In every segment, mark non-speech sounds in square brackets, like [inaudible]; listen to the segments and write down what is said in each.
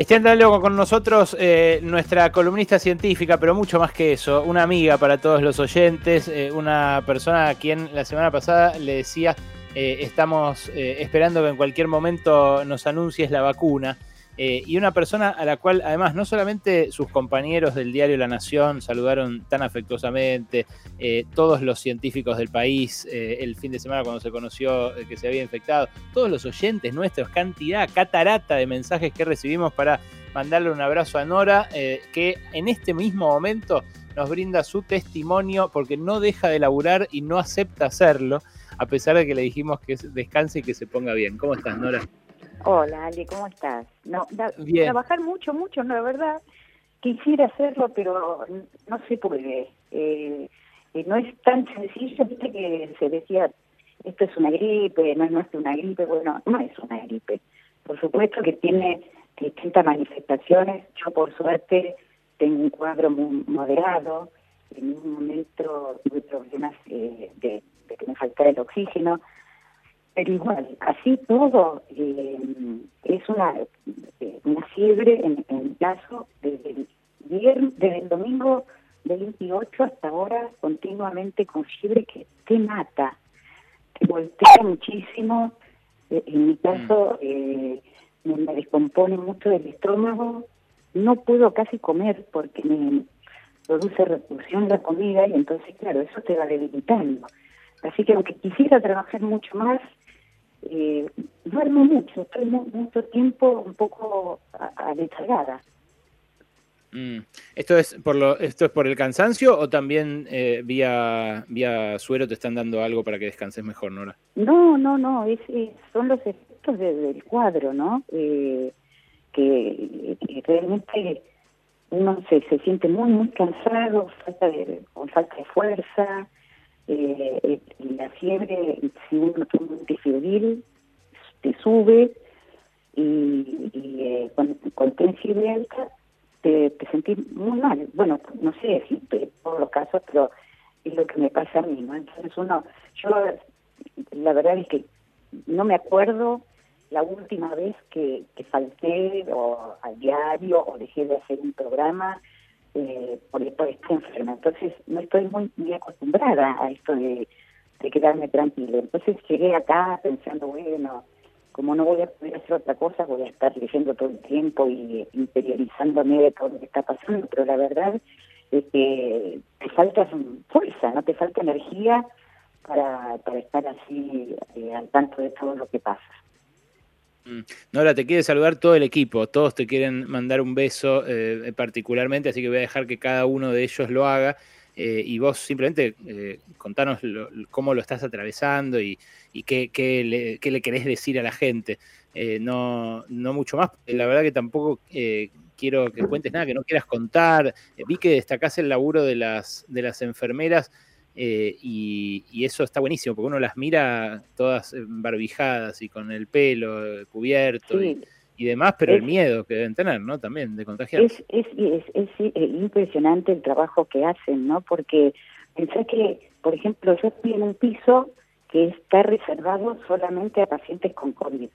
Está en diálogo con nosotros eh, nuestra columnista científica, pero mucho más que eso, una amiga para todos los oyentes, eh, una persona a quien la semana pasada le decía, eh, estamos esperando que en cualquier momento nos anuncies la vacuna. Eh, y una persona a la cual además no solamente sus compañeros del diario La Nación saludaron tan afectuosamente, eh, todos los científicos del país eh, el fin de semana cuando se conoció que se había infectado, todos los oyentes nuestros, cantidad, catarata de mensajes que recibimos para mandarle un abrazo a Nora, que en este mismo momento nos brinda su testimonio porque no deja de laburar y no acepta hacerlo, a pesar de que le dijimos que descanse y que se ponga bien. ¿Cómo estás, Nora? Hola, Ali, ¿cómo estás? No, trabajar mucho, mucho, no, la verdad, quisiera hacerlo, pero no se puede. Eh, eh, no es tan sencillo, viste que se decía, esto es una gripe, no, es una gripe, bueno, no es una gripe. Por supuesto que tiene distintas manifestaciones, yo por suerte tengo un cuadro muy moderado, en un momento tuve problemas eh, de, de que me faltara el oxígeno, pero igual, así todo eh, es una, eh, una fiebre en, en caso desde el, viernes, desde el domingo 28 hasta ahora continuamente con fiebre que te mata, te voltea muchísimo, eh, en mi caso mm. me descompone mucho el estómago, no puedo casi comer porque me produce repulsión la comida y entonces claro, eso te va debilitando. Así que aunque quisiera trabajar mucho más, eh, duermo mucho, estoy mucho tiempo un poco descargada. Mm. ¿Esto es por lo, esto es por el cansancio o también eh, vía vía suero te están dando algo para que descanses mejor, Nora? No, no, no, es, son los efectos del cuadro, ¿no? Eh, que, realmente uno se, se siente muy muy cansado, falta de, con falta de fuerza, eh, la fiebre, si uno toma antifibril, te sube y, eh, con, con fiebre alta te, te sentís muy mal. Bueno, no sé si todos los casos, pero es lo que me pasa a mí, ¿no? Entonces uno, yo la verdad es que no me acuerdo la última vez que, que falté o al diario o dejé de hacer un programa eh, por, por enferma. Entonces no estoy muy, muy acostumbrada a esto de, quedarme tranquila. Entonces llegué acá pensando, bueno, como no voy a poder hacer otra cosa, voy a estar leyendo todo el tiempo y interiorizándome de todo lo que está pasando, pero la verdad es que te falta fuerza, no te falta energía para, para estar así eh, al tanto de todo lo que pasa. Mm. Nora, te quiere saludar todo el equipo, todos te quieren mandar un beso eh, particularmente, así que voy a dejar que cada uno de ellos lo haga. Eh, y vos simplemente eh, contanos cómo lo estás atravesando y, qué, le, querés decir a la gente. no, no mucho más, la verdad que tampoco quiero que cuentes nada que no quieras contar. vi que destacás el laburo de las, de las enfermeras eh, y, eso está buenísimo, porque uno las mira todas barbijadas y con el pelo eh, cubierto y, demás, pero el miedo que deben tener, ¿no? También de contagiar. Es, es, es, eh, impresionante el trabajo que hacen, ¿no? Porque pensé que, por ejemplo, yo estoy en un piso que está reservado solamente a pacientes con COVID.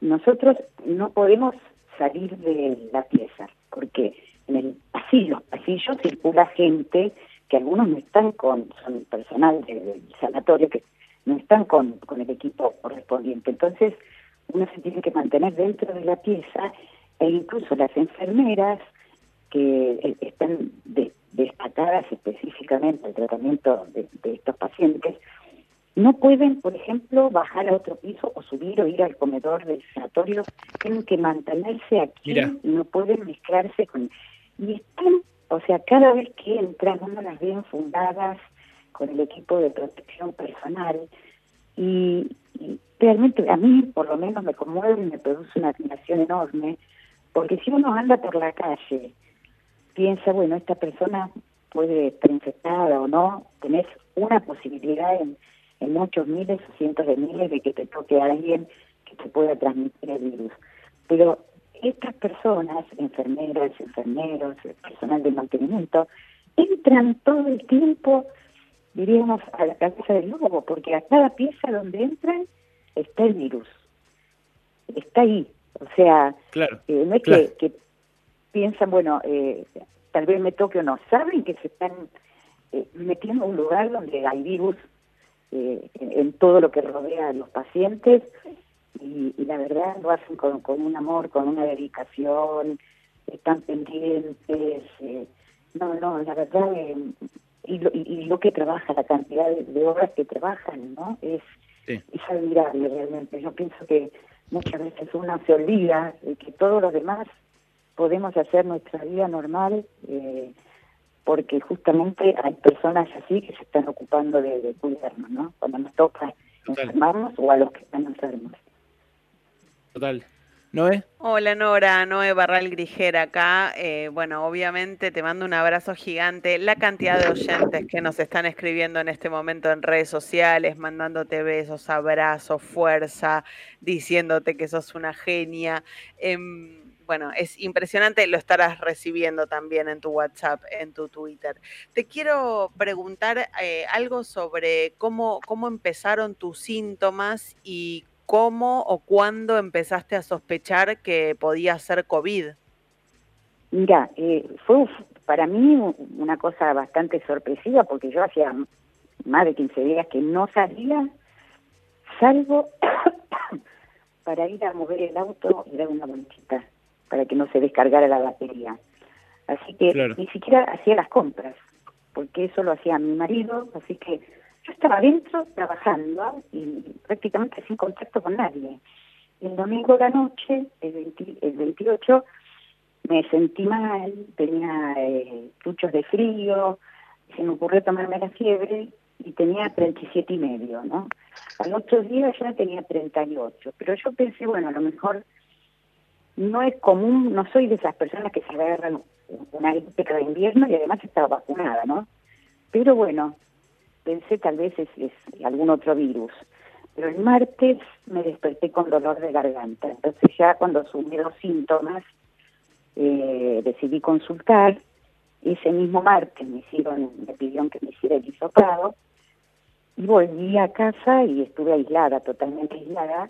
Nosotros no podemos salir de la pieza, porque en el pasillo, pasillo circula gente que algunos no están con, son personal del sanatorio que no están con, con el equipo correspondiente. Entonces, uno se tiene que mantener dentro de la pieza e incluso las enfermeras que eh, están destacadas específicamente al tratamiento de, estos pacientes, no pueden, por ejemplo, bajar a otro piso o subir o ir al comedor del sanatorio, tienen que mantenerse aquí, no pueden mezclarse con... Y están o sea, cada vez que entran, uno las ve fundadas con el equipo de protección personal y, realmente a mí por lo menos me conmueve y me produce una admiración enorme, porque si uno anda por la calle, piensa, bueno, esta persona puede estar infectada o no, tenés una posibilidad en, en muchos miles o cientos de miles de que te toque a alguien que te pueda transmitir el virus. Pero estas personas, enfermeras, enfermeros, personal de mantenimiento, entran todo el tiempo, diríamos, a la cabeza del lobo, porque a cada pieza donde entran está el virus. Está ahí. O sea, eh, no es que, piensan, bueno, eh, tal vez me toque o no, saben que se están eh, metiendo en un lugar donde hay virus en, todo lo que rodea a los pacientes y, la verdad lo hacen con, un amor, con una dedicación, están pendientes. no, no, la verdad, y lo, y, lo que trabaja, la cantidad de, horas que trabajan, ¿no? Es, es admirable realmente. Yo pienso que muchas veces uno se olvida de que todos los demás podemos hacer nuestra vida normal eh, porque justamente hay personas así que se están ocupando de, cuidarnos, ¿no? Cuando nos toca enfermarnos o a los que están enfermos. Total. Noé. Hola Nora, Noé Barral Grijera acá. Eh, bueno, obviamente te mando un abrazo gigante. La cantidad de oyentes que nos están escribiendo en este momento en redes sociales, mandándote besos, abrazos, fuerza, diciéndote que sos una genia. Em, bueno, es impresionante, lo estarás recibiendo también en tu WhatsApp, en tu Twitter. Te quiero preguntar eh, algo sobre cómo, cómo empezaron tus síntomas y cómo o cuándo empezaste a sospechar que podía ser COVID. Mira, eh, fue para mí una cosa bastante sorpresiva porque yo hacía más de 15 días que no salía, salvo [coughs] para ir a mover el auto y dar una bonchita para que no se descargara la batería. Así que ni siquiera hacía las compras, porque eso lo hacía mi marido, así que yo estaba adentro trabajando y prácticamente sin contacto con nadie. El domingo de la noche, el, el 28, me sentí mal, tenía eh, de frío, se me ocurrió tomarme la fiebre y tenía 37 y medio, ¿no? Al otro día ya tenía 38, pero yo pensé, bueno, a lo mejor no es común, no soy de esas personas que se agarran una gripe de invierno y además estaba vacunada, ¿no? Pero bueno, pensé tal vez es, algún otro virus. Pero el martes me desperté con dolor de garganta. Entonces ya cuando asumí los síntomas, eh, decidí consultar. Ese mismo martes me hicieron, me pidieron que me hiciera el hisopado. Y volví a casa y estuve aislada, totalmente aislada,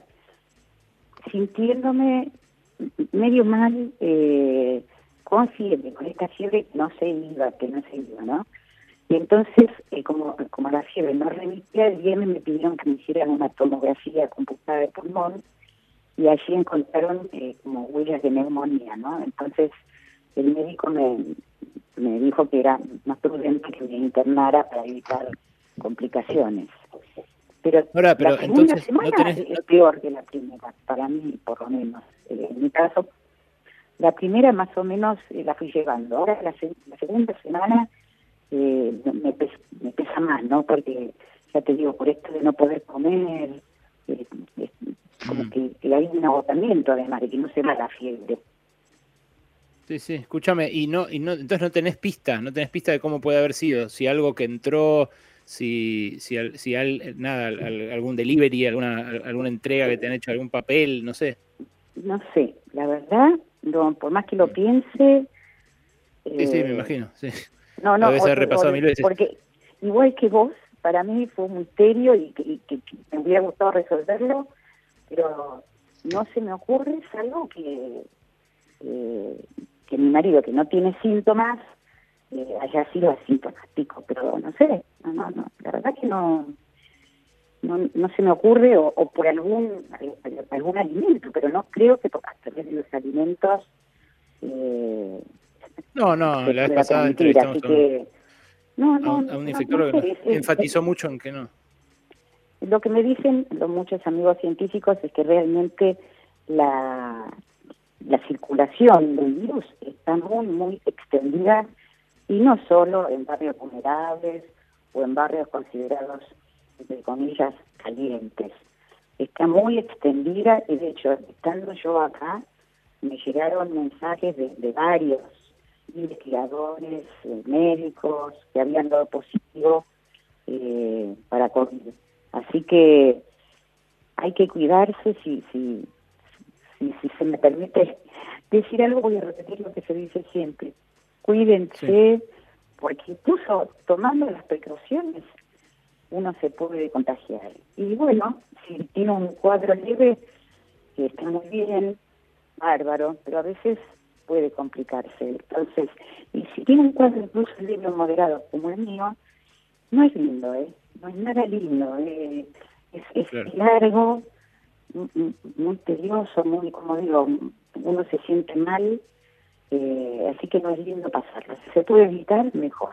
sintiéndome medio mal, eh, con fiebre, con esta fiebre no se iba, que no se iba, ¿no? Y entonces, eh, como, como la fiebre no remitía, el viernes me pidieron que me hicieran una tomografía computada de pulmón y allí encontraron eh, como huellas de neumonía, ¿no? Entonces, el médico me, me dijo que era más prudente que me internara para evitar complicaciones. Pero, Ahora, pero la segunda semana es peor que la primera, para mí por lo menos. Eh, en mi caso, la primera más o menos la fui llevando. Ahora la, la segunda semana eh, me, pesa, más, ¿no? Porque, ya te digo, por esto de no poder comer, eh, como mm. que, hay un agotamiento además de que no se va la fiebre. Sí, sí, escúchame, y no, y no, entonces no tenés pista, no tenés pista de cómo puede haber sido, si algo que entró, si, si, si nada, algún delivery, alguna, alguna entrega que te han hecho, algún papel, no sé. No sé, la verdad, no, por más que lo piense. Sí, sí, me eh, imagino, sí. No, no, porque igual que vos, para mí fue un misterio y que, me hubiera gustado resolverlo, pero no se me ocurre, es algo que, eh, que mi marido, que no tiene síntomas, eh, haya sido asintomático, pero no sé, no, no, no, la verdad que no, no, no se me ocurre o, por algún algún alimento, pero no creo que a través de los alimentos eh, no, no, [laughs] la vez pasada entrevistamos no, no, a, un infectólogo que enfatizó mucho en que no. Lo que me dicen los muchos amigos científicos es que realmente la, la circulación del virus está muy, muy extendida y no solo en barrios vulnerables o en barrios considerados, entre comillas, calientes. Está muy extendida y de hecho, estando yo acá, me llegaron mensajes de, de varios investigadores, eh, médicos que habían dado positivo eh, para COVID. Así que hay que cuidarse, si, si, si, si, se me permite [laughs] decir algo, voy a repetir lo que se dice siempre. Cuídense, porque incluso tomando las precauciones uno se puede contagiar. Y bueno, si tiene un cuadro leve, está muy bien, bárbaro, pero a veces puede complicarse. Entonces, y si tiene un cuadro incluso un libro moderado como el mío, no es lindo, ¿eh? No es nada lindo, eh, es, largo, muy tedioso, muy, como digo, uno se siente mal, eh, así que no es lindo pasarlo. Si se puede evitar, mejor.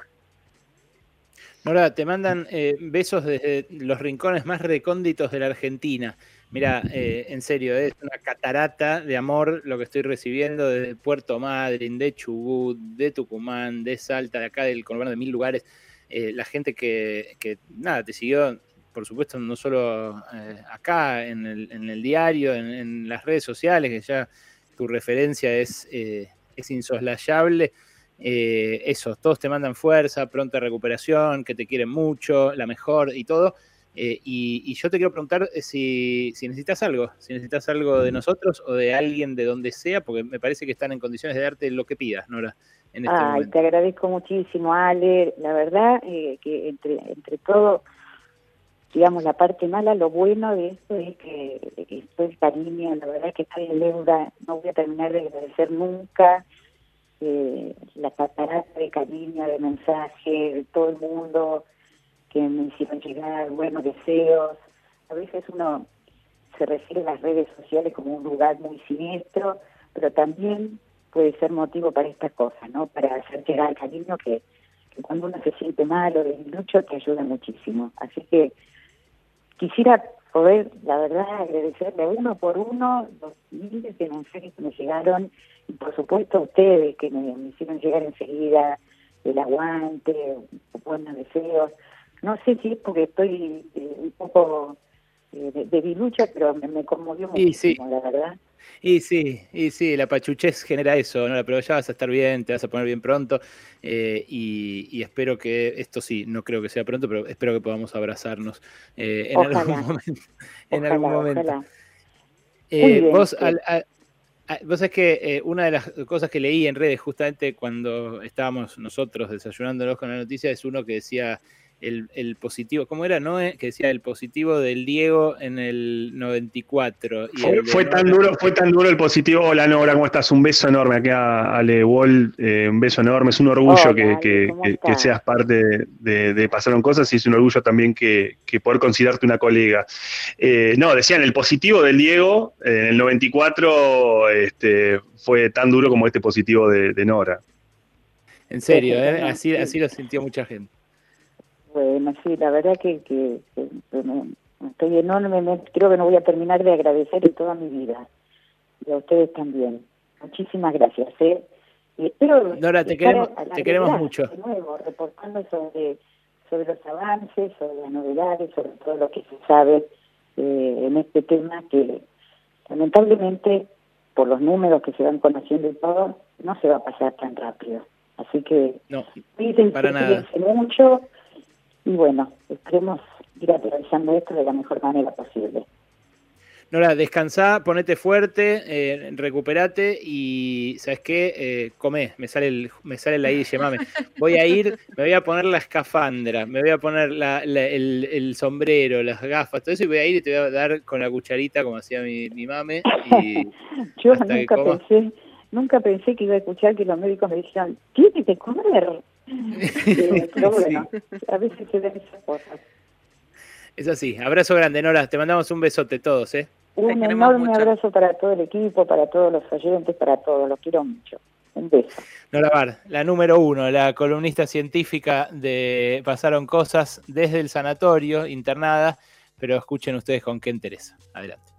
Nora, te mandan eh, besos desde los rincones más recónditos de la Argentina. Mira, eh, en serio, es una catarata de amor lo que estoy recibiendo desde Puerto Madryn, de Chubut, de Tucumán, de Salta, de acá del conurbano de mil lugares. Eh, la gente que, nada, te siguió, por supuesto, no solo acá en el, diario, en, las redes sociales, que ya tu referencia es, es insoslayable. Eh, eso, todos te mandan fuerza, pronta recuperación, que te quieren mucho, la mejor y todo. Eh, y, yo te quiero preguntar eh, si, necesitas algo, si necesitas algo de nosotros o de alguien de donde sea, porque me parece que están en condiciones de darte lo que pidas, Nora. En este Ay, te agradezco muchísimo, Ale. La verdad que entre, entre todo, digamos, la parte mala, lo bueno de esto es que estoy cariño, la verdad que estoy en deuda, no voy a terminar de agradecer nunca eh, la catarata de cariño, de mensaje, de todo el mundo que me hicieron llegar buenos deseos. A veces uno se refiere a las redes sociales como un lugar muy siniestro, pero también puede ser motivo para estas cosas, ¿no? Para hacer llegar el cariño que, cuando uno se siente mal o deslucho te ayuda muchísimo. Así que quisiera poder, la verdad, agradecerle uno por uno los miles de mensajes que me llegaron y por supuesto a ustedes que me, hicieron llegar enseguida el aguante, buenos deseos. No sé si es porque estoy eh, un poco eh, de, de, pero me, conmovió muchísimo, la verdad. Y sí, y sí, la pachuchez genera eso, ¿no? pero ya vas a estar bien, te vas a poner bien pronto eh, y, espero que, esto sí, no creo que sea pronto, pero espero que podamos abrazarnos [laughs] en, algún momento, en algún momento. vos, al, vos sabés que eh, una de las cosas que leí en redes justamente cuando estábamos nosotros desayunándonos con la noticia es uno que decía el, positivo, ¿cómo era? No, que decía el positivo del Diego en el 94. fue, tan duro, fue tan duro el positivo. Hola Nora, ¿cómo estás? Un beso enorme aquí a Ale Wall, eh, un beso enorme. Es un orgullo que, seas parte de, Pasaron Cosas y es un orgullo también que, poder considerarte una colega. Eh, no, decían, el positivo del Diego en el 94 este, fue tan duro como este positivo de, Nora. En serio, ¿eh? así, así lo sintió mucha gente. Bueno, sí, la verdad que, que, estoy enormemente, creo que no voy a terminar de agradecer en toda mi vida. Y a ustedes también. Muchísimas gracias. ¿eh? Y espero Nora, te queremos, te queremos mucho. De nuevo, reportando sobre, sobre los avances, sobre las novedades, sobre todo lo que se sabe eh, en este tema que lamentablemente por los números que se van conociendo y todo, no se va a pasar tan rápido. Así que no, para nada. mucho y bueno, esperemos ir atravesando esto de la mejor manera posible. Nora, descansá, ponete fuerte, eh, recuperate y, ¿sabes qué? Eh, comé, me sale, el, me sale la I, llamame. Voy a ir, me voy a poner la escafandra, me voy a poner el, sombrero, las gafas, todo eso y voy a ir y te voy a dar con la cucharita como hacía mi, mi mame. Y [laughs] Yo nunca pensé, nunca pensé que iba a escuchar que los médicos me dijeran, tienes que comer. [laughs] pero bueno, a veces se esas cosas. Es así. Abrazo grande, Nora. Te mandamos un besote todos, ¿eh? Un enorme abrazo para todo el equipo, para todos los oyentes, para todos. Los quiero mucho. Un beso. Nora Bar, la número uno, la columnista científica de Pasaron Cosas desde el sanatorio, internada, pero escuchen ustedes con qué interesa. Adelante.